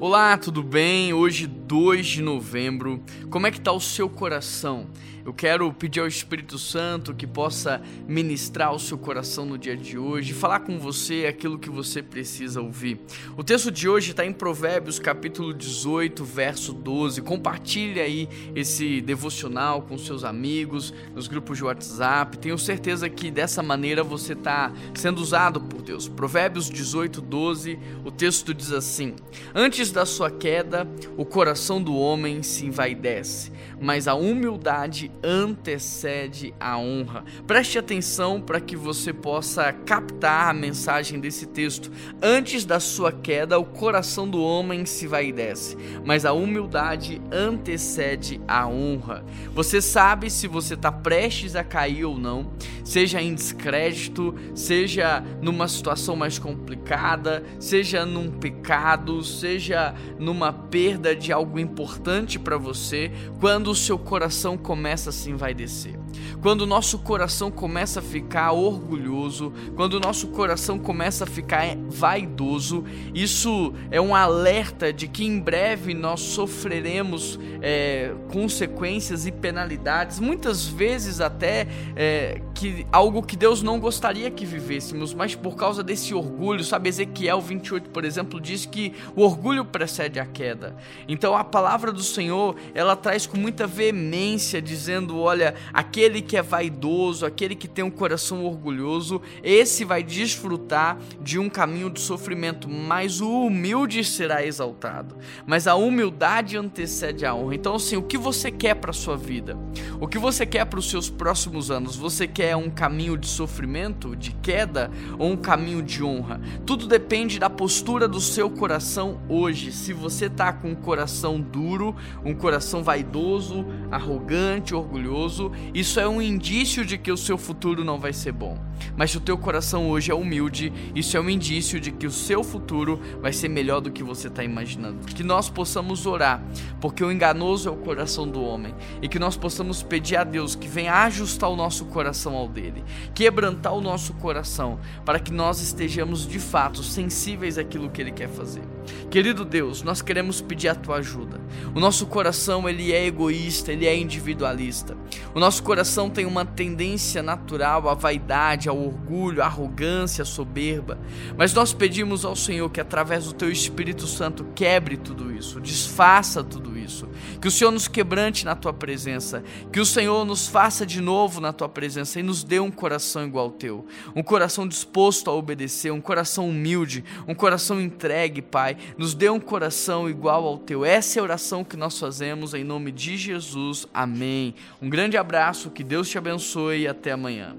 Olá, tudo bem? Hoje, 2 de novembro. Como é que tá o seu coração? Eu quero pedir ao Espírito Santo que possa ministrar o seu coração no dia de hoje, falar com você aquilo que você precisa ouvir. O texto de hoje está em Provérbios, capítulo 18, verso 12. Compartilhe aí esse devocional com seus amigos, nos grupos de WhatsApp. Tenho certeza que dessa maneira você está sendo usado por Deus. Provérbios 18, 12, o texto diz assim: Antes da sua queda, o coração do homem se envaidece, mas a humildade antecede a honra. Preste atenção para que você possa captar a mensagem desse texto. Antes da sua queda, o coração do homem se vai desce, mas a humildade antecede a honra. Você sabe se você está prestes a cair ou não, seja em descrédito, seja numa situação mais complicada, seja num pecado, seja numa perda de algo importante para você, quando o seu coração começa começa assim vai descer. Quando o nosso coração começa a ficar orgulhoso, quando o nosso coração começa a ficar vaidoso, isso é um alerta de que em breve nós sofreremos é, consequências e penalidades, muitas vezes até é, que algo que Deus não gostaria que vivêssemos, mas por causa desse orgulho, sabe, Ezequiel 28, por exemplo, diz que o orgulho precede a queda. Então a palavra do Senhor, ela traz com muita veemência, dizendo: olha, aquele que é vaidoso, aquele que tem um coração orgulhoso, esse vai desfrutar de um caminho de sofrimento, mas o humilde será exaltado. Mas a humildade antecede a honra. Então, assim, o que você quer para sua vida? O que você quer para os seus próximos anos? Você quer um caminho de sofrimento, de queda ou um caminho de honra? Tudo depende da postura do seu coração hoje. Se você está com um coração duro, um coração vaidoso, arrogante, orgulhoso, isso é um indício de que o seu futuro não vai ser bom. Mas se o teu coração hoje é humilde, isso é um indício de que o seu futuro vai ser melhor do que você está imaginando. Que nós possamos orar, porque o enganoso é o coração do homem, e que nós possamos pedir a Deus que venha ajustar o nosso coração ao dele, quebrantar o nosso coração, para que nós estejamos de fato sensíveis àquilo que ele quer fazer. Querido Deus, nós queremos pedir a tua ajuda. O nosso coração ele é egoísta, ele é individualista. O nosso coração tem uma tendência natural à vaidade, ao orgulho, à arrogância, à soberba. Mas nós pedimos ao Senhor que através do teu Espírito Santo quebre tudo isso, desfaça tudo isso. Que o Senhor nos quebrante na tua presença, que o Senhor nos faça de novo na tua presença e nos dê um coração igual ao teu, um coração disposto a obedecer, um coração humilde, um coração entregue, Pai nos dê um coração igual ao teu. Essa é a oração que nós fazemos em nome de Jesus. Amém. Um grande abraço, que Deus te abençoe e até amanhã.